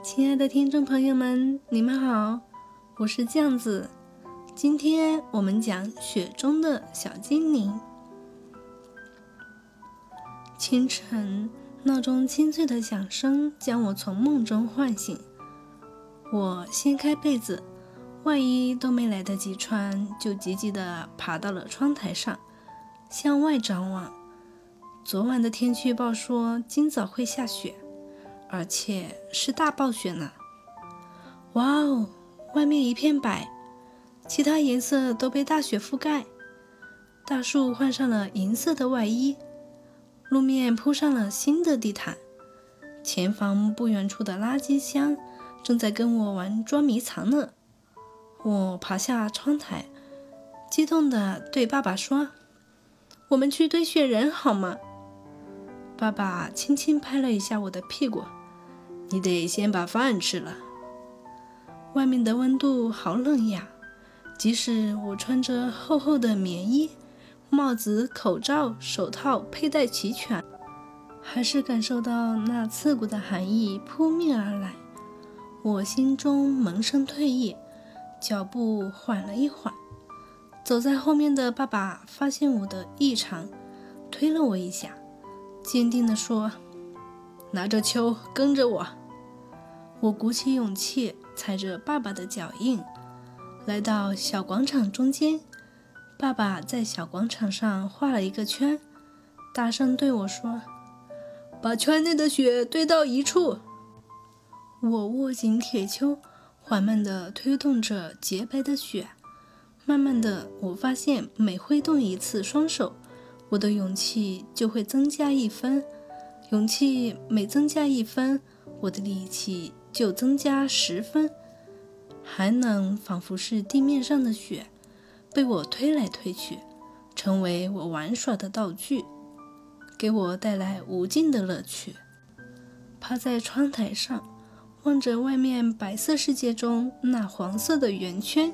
亲爱的听众朋友们，你们好，我是酱子。今天我们讲雪中的小精灵。清晨，闹钟清脆的响声将我从梦中唤醒。我掀开被子，外衣都没来得及穿，就急急地爬到了窗台上，向外张望。昨晚的天气预报说今早会下雪。而且是大暴雪呢！哇哦，外面一片白，其他颜色都被大雪覆盖。大树换上了银色的外衣，路面铺上了新的地毯。前方不远处的垃圾箱正在跟我玩捉迷藏呢。我爬下窗台，激动地对爸爸说：“我们去堆雪人好吗？”爸爸轻轻拍了一下我的屁股。你得先把饭吃了。外面的温度好冷呀，即使我穿着厚厚的棉衣，帽子、口罩、手套佩戴齐全，还是感受到那刺骨的寒意扑面而来。我心中萌生退意，脚步缓了一缓。走在后面的爸爸发现我的异常，推了我一下，坚定地说：“拿着球，跟着我。”我鼓起勇气，踩着爸爸的脚印，来到小广场中间。爸爸在小广场上画了一个圈，大声对我说：“把圈内的雪堆到一处。”我握紧铁锹，缓慢地推动着洁白的雪。慢慢的，我发现每挥动一次双手，我的勇气就会增加一分。勇气每增加一分，我的力气。就增加十分，寒冷仿佛是地面上的雪，被我推来推去，成为我玩耍的道具，给我带来无尽的乐趣。趴在窗台上，望着外面白色世界中那黄色的圆圈，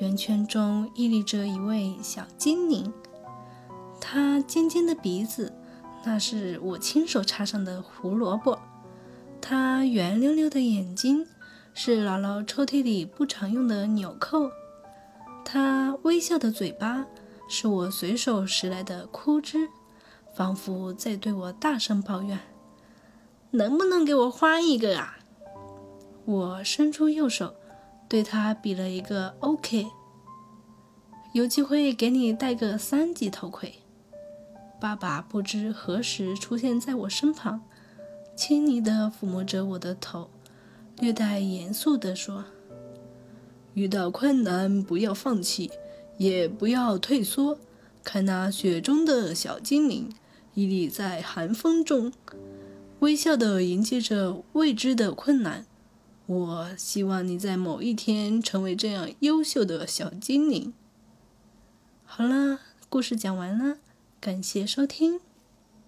圆圈中屹立着一位小精灵，它尖尖的鼻子，那是我亲手插上的胡萝卜。它圆溜溜的眼睛是姥姥抽屉里不常用的纽扣，它微笑的嘴巴是我随手拾来的枯枝，仿佛在对我大声抱怨：“能不能给我换一个啊？”我伸出右手，对它比了一个 OK。有机会给你戴个三级头盔。爸爸不知何时出现在我身旁。亲昵地抚摸着我的头，略带严肃地说：“遇到困难不要放弃，也不要退缩。看那雪中的小精灵，屹立在寒风中，微笑地迎接着未知的困难。我希望你在某一天成为这样优秀的小精灵。”好了，故事讲完了，感谢收听。